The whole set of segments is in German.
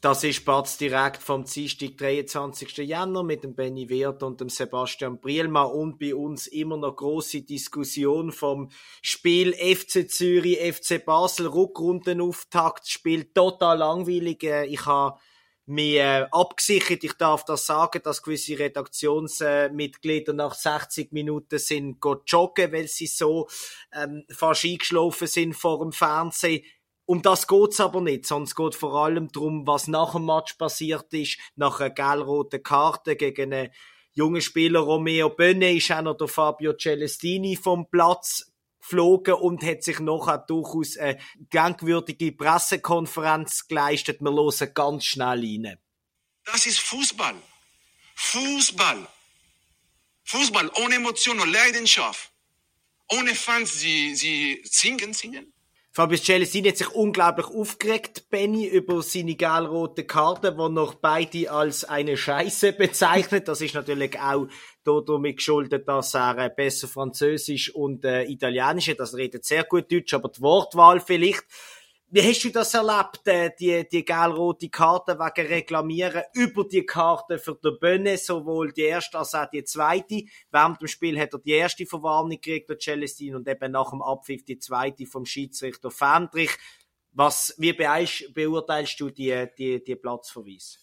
Das ist Batz direkt vom Dienstag, 23. Jänner mit dem Benny Wirth und dem Sebastian Brielma und bei uns immer noch große Diskussion vom Spiel FC Zürich, FC Basel, Rückrundenauftakt, Spiel total langweilig. Äh, ich habe mir äh, abgesichert, ich darf das sagen, dass gewisse Redaktionsmitglieder nach 60 Minuten sind joggen, weil sie so ähm, fast eingeschlafen sind vor dem Fernsehen um das geht's aber nicht, es geht vor allem darum, was nach dem Match passiert ist, nach einer gelb-roten Karte gegen einen jungen Spieler Romeo Bönne ist auch noch der Fabio Celestini vom Platz geflogen und hat sich auch durchaus eine denkwürdige Pressekonferenz geleistet. Wir hören ganz schnell rein. Das ist Fußball. Fußball. Fußball ohne Emotion und Leidenschaft. Ohne Fans, sie, sie singen, singen. Fabius Celestini hat sich unglaublich aufgeregt, Benny, über seine gelb-rote Karte, die noch beide als eine Scheiße bezeichnet. Das ist natürlich auch damit geschuldet, dass er äh, besser Französisch und äh, Italienisch hat. Das redet sehr gut Deutsch, aber die Wortwahl vielleicht wie hast du das erlebt, äh, die, die gelb-rote Karte wegen Reklamieren über die Karte für den Bönne, sowohl die erste als auch die zweite? Während dem Spiel hat er die erste Verwarnung gekriegt, der Celestin, und eben nach dem Abpfiff die zweite vom Schiedsrichter Fendrich. Was, wie beurteilst du die, die, die Platzverweis?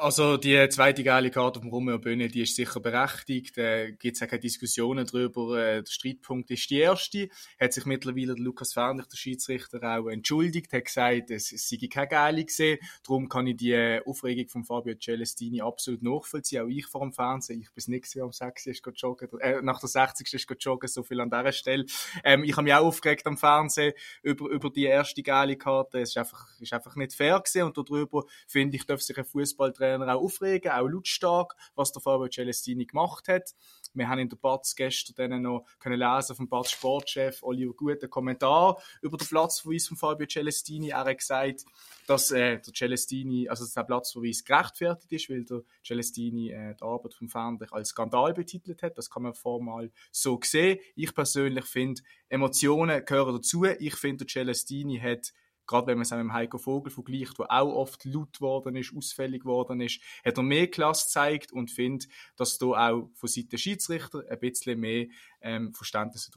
Also die zweite geile Karte vom Romeo Böhne, die ist sicher berechtigt. Da äh, gibt es auch keine Diskussionen darüber. Äh, der Streitpunkt ist die erste. Hat sich mittlerweile der Lukas Fernlich, der Schiedsrichter, auch entschuldigt, hat gesagt, es, es sei keine geile gesehen. Darum kann ich die Aufregung von Fabio Celestini absolut nachvollziehen. Auch ich vor dem Fernsehen. Ich bin nicht gesehen, am 6. ist joggen. Äh, nach der 60. ist joggen, so viel an dieser Stelle. Ähm, ich habe mich auch aufgeregt am Fernsehen über, über die erste geile Karte. Es ist einfach, ist einfach nicht fair gewesen. Und darüber, finde ich, darf sich ein Fußballtrainer Trainer auch aufregen, auch lautstark, was der Fabio Celestini gemacht hat. Wir haben in der Batz gestern noch können lesen vom Batz Sportchef Oliver Gut einen Kommentar über den Platzverweis von Fabio Celestini. Er hat gesagt, dass äh, der Celestini, also dass der Platzverweis gerechtfertigt ist, weil der Celestini äh, die Arbeit vom Fernlich als Skandal betitelt hat. Das kann man formal so sehen. Ich persönlich finde, Emotionen gehören dazu. Ich finde, der Celestini hat gerade wenn man es mit dem Heiko Vogel vergleicht, der auch oft laut geworden ist, ausfällig geworden ist, hat er mehr Klasse gezeigt und finde, dass da auch von Seiten der Schiedsrichter ein bisschen mehr ähm, Verständnis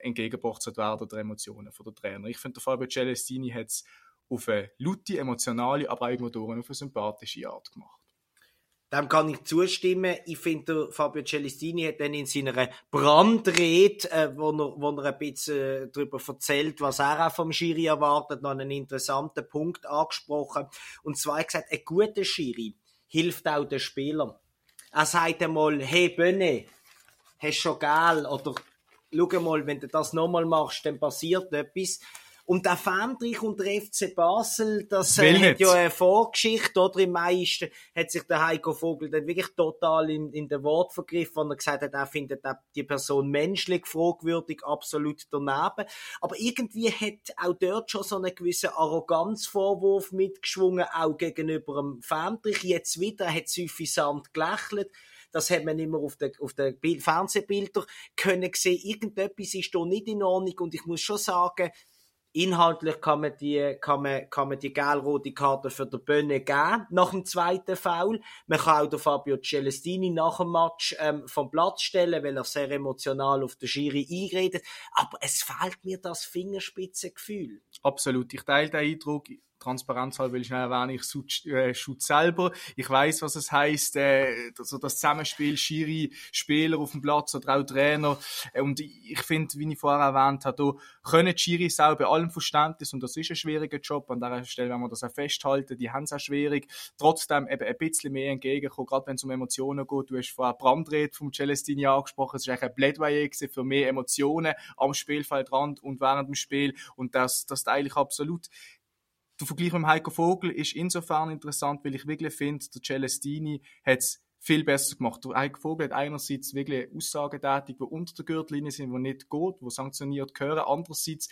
entgegengebracht werden der Emotionen von der Trainer. Ich finde, der Fabio Celestini hat es auf eine laute, emotionale, aber auch irgendwo auf eine sympathische Art gemacht. Dem kann ich zustimmen. Ich finde, Fabio Celestini hat dann in seiner Brandrede, äh, wo, er, wo er ein bisschen äh, darüber erzählt, was er auch vom Schiri erwartet, noch einen interessanten Punkt angesprochen. Und zwar gesagt, ein guter Schiri hilft auch den Spielern. Er sagt einmal, hey Bönne, hast schon geil, oder schau mal, wenn du das nochmal machst, dann passiert etwas. Und der Fendrich und der FC Basel, das äh, hat ja eine Vorgeschichte, oder? Im meisten hat sich der Heiko Vogel dann wirklich total in, in den Wort vergriffen, wenn er gesagt hat, er findet die Person menschlich fragwürdig, absolut daneben. Aber irgendwie hat auch dort schon so einen gewissen Arroganzvorwurf mitgeschwungen, auch gegenüber dem Fendrich. Jetzt wieder hat suffisant gelächelt. Das hat man immer auf den, auf den Fernsehbildern können sehen. Irgendetwas ist da nicht in Ordnung und ich muss schon sagen, Inhaltlich kann man die, kann man, kann man die gelb-rote Karte für den Bönne geben, nach dem zweiten Foul. Man kann auch den Fabio Celestini nach dem Match ähm, vom Platz stellen, weil er sehr emotional auf den Schiri einredet. Aber es fehlt mir das Fingerspitzengefühl. Absolut. Ich teile den Eindruck. Transparenz halber will ich schnell erwähnen, ich äh, schutz selber. Ich weiß, was es heißt, äh, also das Zusammenspiel Schiri, Spieler auf dem Platz oder auch Trainer. Äh, und ich finde, wie ich vorher erwähnt habe, da können die Schiris auch allem Verständnis, und das ist ein schwieriger Job, an der Stelle, wenn wir das auch festhalten, die haben es auch schwierig, trotzdem eben ein bisschen mehr entgegenkommen, gerade wenn es um Emotionen geht. Du hast vorher Brandred vom Celestini angesprochen, es ist eigentlich ein Plädoyer für mehr Emotionen am Spielfeldrand und während dem Spiel. Und das, das teile ich absolut der Vergleich mit Heiko Vogel ist insofern interessant, weil ich wirklich finde, der Celestini hat es viel besser gemacht. Der Heiko Vogel hat einerseits wirklich Aussagen tätig, die unter der Gürtellinie sind, die nicht geht, die sanktioniert gehören. Andererseits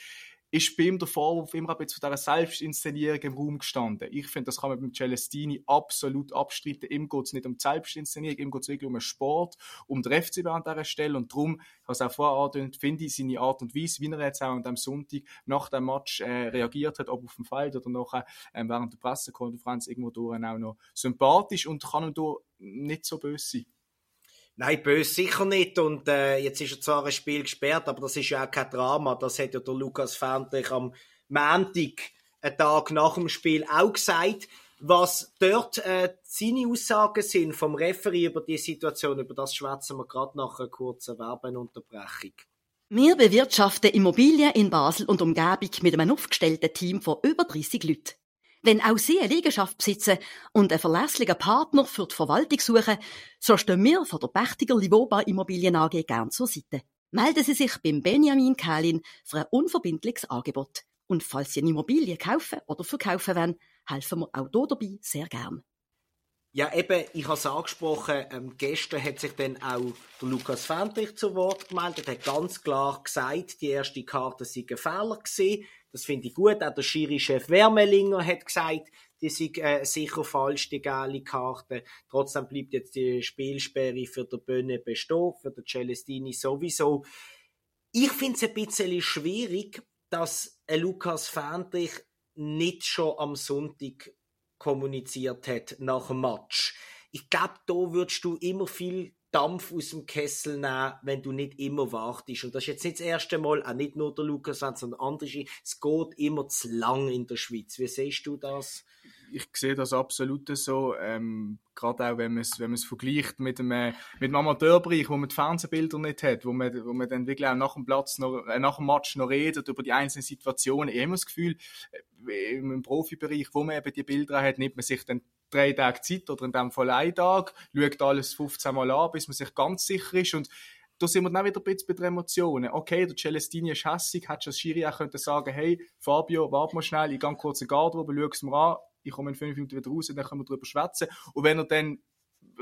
ist bei ihm der Vorwurf immer ein bisschen von dieser Selbstinszenierung im Raum gestanden. Ich finde, das kann man beim Celestini absolut abstreiten. Ihm geht es nicht um die Selbstinszenierung, ihm geht es wirklich um den Sport, um den FCB an dieser Stelle. Und darum, ich habe es auch vorher angedeutet, finde ich seine Art und Weise, wie er jetzt auch an dem Sonntag nach dem Match äh, reagiert hat, ob auf dem Feld oder nachher äh, während der Pressekonferenz irgendwo durch auch noch sympathisch und kann da nicht so böse sein. Nein, böse sicher nicht. Und äh, jetzt ist er zwar ein Spiel gesperrt, aber das ist ja auch kein Drama. Das hat ja der Lukas Fendrich am Montag, einen Tag nach dem Spiel, auch gesagt. Was dort äh, seine Aussagen sind vom Referee über die Situation, über das schwätzen wir gerade nach einer kurzen Werbeunterbrechung. Wir bewirtschaften Immobilien in Basel und Umgebung mit einem aufgestellten Team von über 30 Leuten. Wenn auch Sie eine Liegenschaft besitzen und einen verlässlichen Partner für die Verwaltung suchen, so stehen wir von der Pächtiger Livoba Immobilien AG gern zur Seite. Melden Sie sich beim Benjamin Kählin für ein unverbindliches Angebot. Und falls Sie eine Immobilie kaufen oder verkaufen wollen, helfen wir auch hier dabei sehr gern. Ja, eben, ich habe es angesprochen, ähm, gestern hat sich dann auch der Lukas Fendrich zu Wort gemeldet, hat ganz klar gesagt, die erste Karte sei ein Fehler gewesen. Das finde ich gut. Auch der Schiri-Chef Wermelinger hat gesagt, die sind äh, sicher falsch, die gelbe Karte. Trotzdem bleibt jetzt die Spielsperre für der Bönne bestehen, für den Celestini sowieso. Ich finde es ein bisschen schwierig, dass ein Lukas Fendrich nicht schon am Sonntag kommuniziert hat nach dem Match. Ich glaube, da würdest du immer viel Dampf aus dem Kessel nehmen, wenn du nicht immer wartest. Und das ist jetzt nicht das erste Mal, auch nicht nur der Lukas, sondern andere. Es geht immer zu lang in der Schweiz. Wie siehst du das? Ich sehe das absolut so. Ähm, gerade auch, wenn man es, wenn man es vergleicht mit dem, mit dem Amateurbereich, wo man die Fernsehbilder nicht hat, wo man, wo man dann wirklich auch nach dem Platz noch, äh, nach dem Match noch redet über die einzelnen Situationen. Ich habe immer das Gefühl, äh, im Profibereich, wo man eben die Bilder hat, nimmt man sich dann drei Tage Zeit oder in dem Fall einen Tag, schaut alles 15 Mal an, bis man sich ganz sicher ist und da sind wir dann wieder ein bisschen bei den Emotionen. Okay, der Celestini ist hässig, hättest du als Schiri auch können sagen hey, Fabio, warte mal schnell, ich gehe kurz in den Garderobe, schau es mir an, ich komme in fünf Minuten wieder raus, dann können wir darüber schwätzen. Und wenn er dann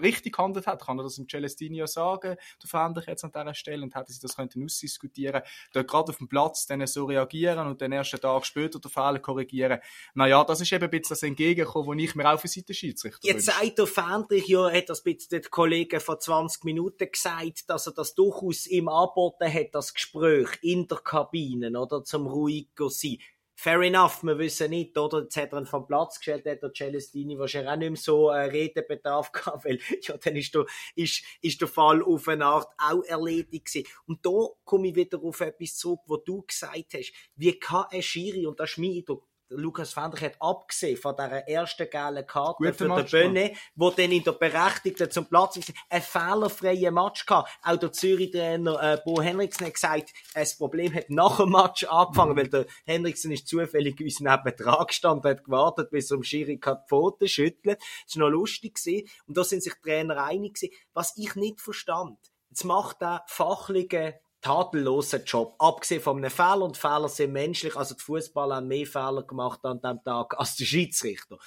richtig gehandelt hat, kann er das dem Celestini sagen, der Veränderung jetzt an dieser Stelle, und hätte sie das könnten ausdiskutieren, dort gerade auf dem Platz dann so reagieren und den ersten Tag später den Fehler korrigieren. Naja, das ist eben ein bisschen das Entgegenkommen, wo ich mir auch für Seite Schiedsrichter Jetzt sagt der Fendrich ja, hat das bisschen der Kollege vor 20 Minuten gesagt, dass er das durchaus ihm angeboten hat, das Gespräch in der Kabine, oder, zum ruhiger sein fair enough, wir wissen nicht, oder? Jetzt hat er ihn vom Platz gestellt, hat der Celestini wahrscheinlich auch nicht mehr so äh, Redebedarf gehabt, weil, ja, dann ist der, ist, ist der Fall auf eine Art auch erledigt gewesen. Und da komme ich wieder auf etwas zurück, wo du gesagt hast, wie kann ein Schiri, und das ist mein Eindruck, Lukas Fendrich hat abgesehen von dieser ersten gelben Karte Gute für Match, den Bönne, wo dann in der Berechtigten zum Platz ist, ein fehlerfreier Match gehabt. Auch der Zürich-Trainer äh, Bo Henriksen hat gesagt, das Problem hat nach dem Match angefangen, mhm. weil der Henriksen ist zufällig uns neben dran gestanden, hat gewartet, bis er um Schiri die Pfoten schüttelt. Das war noch lustig gewesen. Und da sind sich die Trainer einig gewesen. Was ich nicht verstand, jetzt macht der fachliche tadellosen Job. Abgesehen von einem Fehler, und Fehler sind menschlich, also die Fußballer haben mehr Fehler gemacht an diesem Tag als die Schiedsrichter.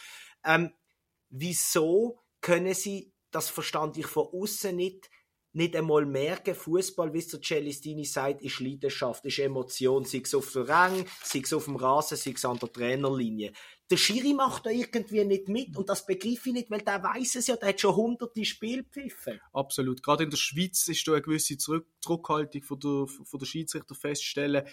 Ähm, wieso können sie, das verstand ich von außen nicht, nicht einmal merken, Fußball, wie es der Celestini sagt, ist Leidenschaft, ist Emotion, sei es auf der Rang, sei es auf dem Rasen, sei es an der Trainerlinie der Schiri macht da irgendwie nicht mit und das begreife ich nicht, weil der weiß es ja, der hat schon hunderte Spielpfiffe. Absolut. Gerade in der Schweiz ist da eine gewisse Zurück Zurückhaltung von der, von der Schiedsrichter feststellen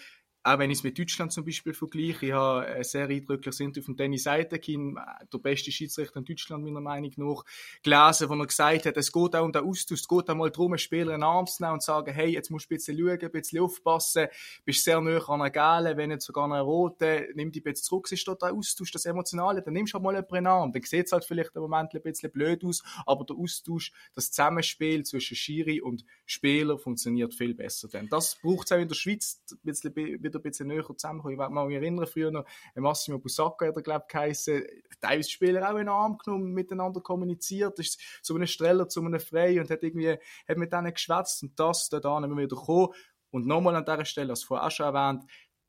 auch wenn ich es mit Deutschland zum Beispiel vergleiche, ich habe ein sehr eindrückliches Interview von Danny Seitekin, der beste Schiedsrichter in Deutschland meiner Meinung nach, gelesen, wo er gesagt hat, es geht auch um den Austausch, es geht auch mal darum, einen Spieler in den Arm zu nehmen und zu sagen, hey, jetzt musst du ein bisschen schauen, ein bisschen aufpassen, bist sehr nah an einer Gale, wenn nicht sogar einer Rote, nimm dich ein bisschen zurück, ist dort der Austausch, das Emotionale, dann nimmst du halt mal jemanden in den Arm, dann sieht es halt vielleicht im Moment ein bisschen blöd aus, aber der Austausch, das Zusammenspiel zwischen Schiri und Spieler funktioniert viel besser. Denn das braucht es auch in der Schweiz ein bisschen wieder ein bisschen näher zusammenkommen. Ich mich erinnern, früher noch Massimo Busacca hat er, glaube ich, geheissen, teilweise Spieler auch in den Arm genommen, miteinander kommuniziert, ist zu einem Streller, zu einem Frei und hat irgendwie, hat mit denen geschwätzt und das, da dann wir wieder gekommen. Und nochmal an dieser Stelle, als vorher auch schon erwähnt,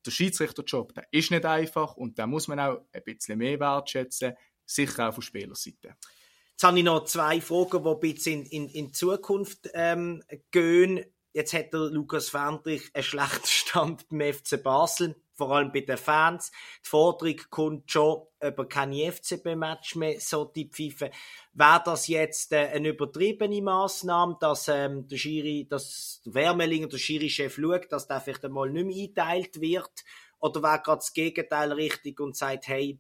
der Schiedsrichterjob, der ist nicht einfach und da muss man auch ein bisschen mehr wertschätzen, sicher auch von Spielerseite. Jetzt habe ich noch zwei Fragen, die ein bisschen in, in, in Zukunft ähm, gehen. Jetzt hat der Lukas Fendrich einen schlechten Stand beim FC Basel. vor allem bei den Fans. Die Forderung kommt schon über keine FCB-Match mehr, so die Pfeife. Wäre das jetzt äh, eine übertriebene Maßnahme, dass ähm, der Schiri, dass Wermelinger, der Schiri-Chef schaut, dass der vielleicht einmal nicht mehr eingeteilt wird? Oder wäre gerade das Gegenteil richtig und sagt, hey,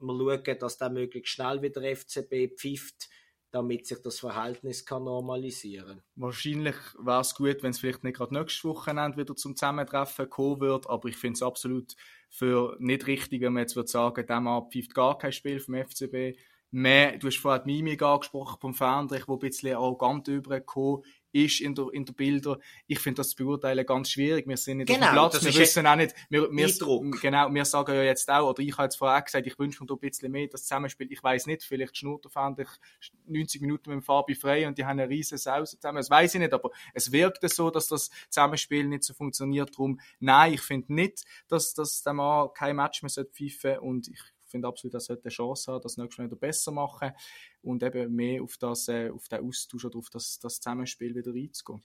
wir schauen, dass der möglichst schnell wieder FCB pfeift, damit sich das Verhältnis kann normalisieren Wahrscheinlich wäre es gut, wenn es vielleicht nicht gerade nächstes Wochenende wieder zum Zusammentreffen kommen wird, aber ich finde es absolut für nicht richtig, wenn man jetzt würde sagen, der Mann pfeift gar kein Spiel vom FCB. Mehr, du hast vorhin die Mimik angesprochen vom Fernrich, wo ein bisschen arrogant übergekommen ist in der, in der Bilder. Ich finde das zu beurteilen ganz schwierig. Wir sind nicht genau, auf dem Platz, wir wissen auch nicht, wir, wir, genau, wir sagen ja jetzt auch, oder ich habe jetzt vorher gesagt, ich wünsche mir da ein bisschen mehr das Zusammenspiel. Ich weiß nicht, vielleicht schnurrt der Fan 90 Minuten mit dem Fabi frei und die haben eine riesen Saus zusammen. Das weiß ich nicht, aber es wirkt so, dass das Zusammenspiel nicht so funktioniert. Darum, nein, ich finde nicht, dass, dass der Mann kein Match mehr pfeifen sollte und ich finde absolut, er eine Chance hat, das nächstes Mal wieder besser machen und eben mehr auf, das, äh, auf den Austausch oder auf das, das Zusammenspiel wieder einzugehen.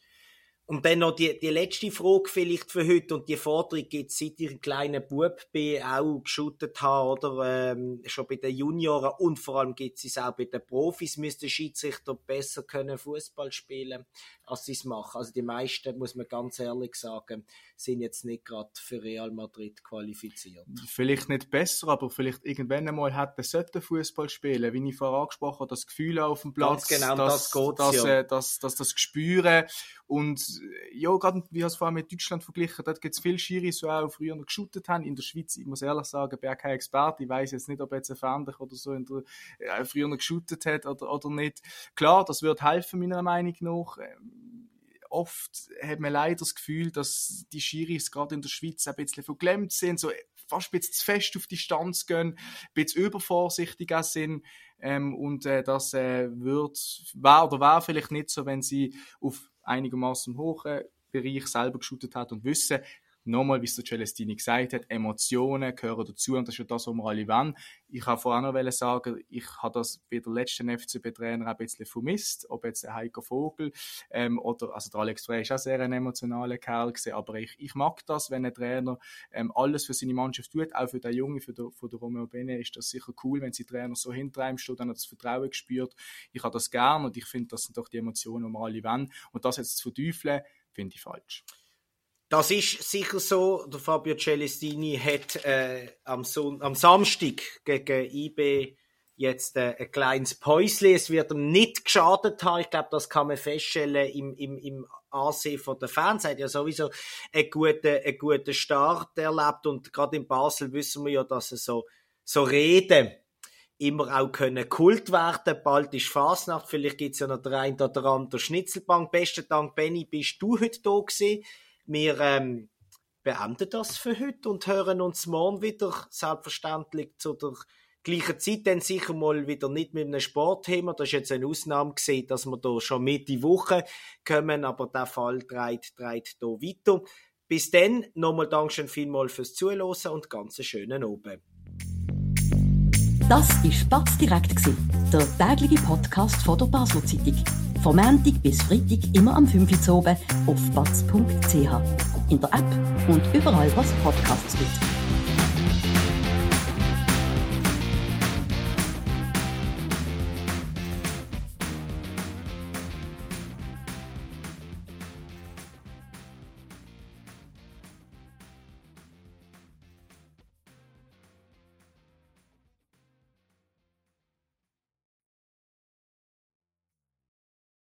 Und dann noch die, die letzte Frage vielleicht für heute und die Forderung gibt es seit ich ein kleiner Bub bin, auch geschuttet habe, oder ähm, schon bei den Junioren und vor allem gibt es auch bei den Profis, müsste Schiedsrichter besser können Fußball spielen, als sie es machen. Also die meisten, muss man ganz ehrlich sagen, sind jetzt nicht gerade für Real Madrid qualifiziert. Vielleicht nicht besser, aber vielleicht irgendwann einmal hätte sollten Fußball spielen, wie ich vorher angesprochen habe, das Gefühl auf dem Platz, Ganz genau, dass, das geht's, dass, ja. äh, dass, dass das Gespüren und ja, gerade wie ich es vorher mit Deutschland verglichen, dort gibt es viele Schiris, die auch früher noch geshootet haben. In der Schweiz, ich muss ehrlich sagen, bin auch kein Experte. Ich weiß jetzt nicht, ob jetzt ein Fendich oder so in der, äh, früher noch geshootet hat oder, oder nicht. Klar, das wird helfen, meiner Meinung nach. Ähm, Oft hat man leider das Gefühl, dass die Schiris gerade in der Schweiz ein bisschen verklemmt sind, so fast ein bisschen zu fest auf die Stanz gehen, ein bisschen übervorsichtig sind. Ähm, und äh, das äh, wird, war oder war vielleicht nicht so, wenn sie auf einigermaßen hohen Bereich selber geschootet hat und wissen, nochmal, wie es der Celestini gesagt hat, Emotionen gehören dazu und das ist ja das, was wir alle wollen. Ich habe vorher noch sagen, ich habe das bei der letzten FCB-Trainer ein bisschen vermisst, ob jetzt Heiko Vogel ähm, oder, also der Alex Frey ist auch sehr ein emotionaler Kerl gewesen, aber ich, ich mag das, wenn ein Trainer ähm, alles für seine Mannschaft tut, auch für den Junge, für den, für den Romeo Bene ist das sicher cool, wenn sie Trainer so hinter ihm steht, dann hat das Vertrauen gespürt. Ich habe das gern und ich finde, das sind doch die Emotionen, die wir alle wollen und das jetzt zu verteufeln, finde ich falsch. Das ist sicher so. Der Fabio Celestini hat äh, am, Son am Samstag gegen IB jetzt äh, ein kleines Päusli. Es wird ihm nicht geschadet haben. Ich glaube, das kann man feststellen im, im, im Ansehen von der Fans. Er hat ja sowieso einen guten, einen guten Start erlebt und gerade in Basel wissen wir ja, dass er so, so Reden immer auch können Kult werden. Bald ist Fasnacht, vielleicht gibt's ja noch der ein oder andere Schnitzelbank. Besten Dank, Benny, bist du heute da gewesen. Wir ähm, beenden das für heute und hören uns morgen wieder, selbstverständlich zu der gleichen Zeit, dann sicher mal wieder nicht mit einem Sportthema. Das ist jetzt eine Ausnahme gesehen, dass wir da schon Mitte Woche kommen, aber der Fall dreht, da weiter. Bis dann, nochmal Dankeschön vielmals fürs Zuhören und ganz schönen Abend. Das war Spatz direkt, der tägliche Podcast von der Basler Zeitung. Vom Montag bis Freitag immer am 5 Uhr auf batz.ch. In der App und überall, was Podcasts gibt.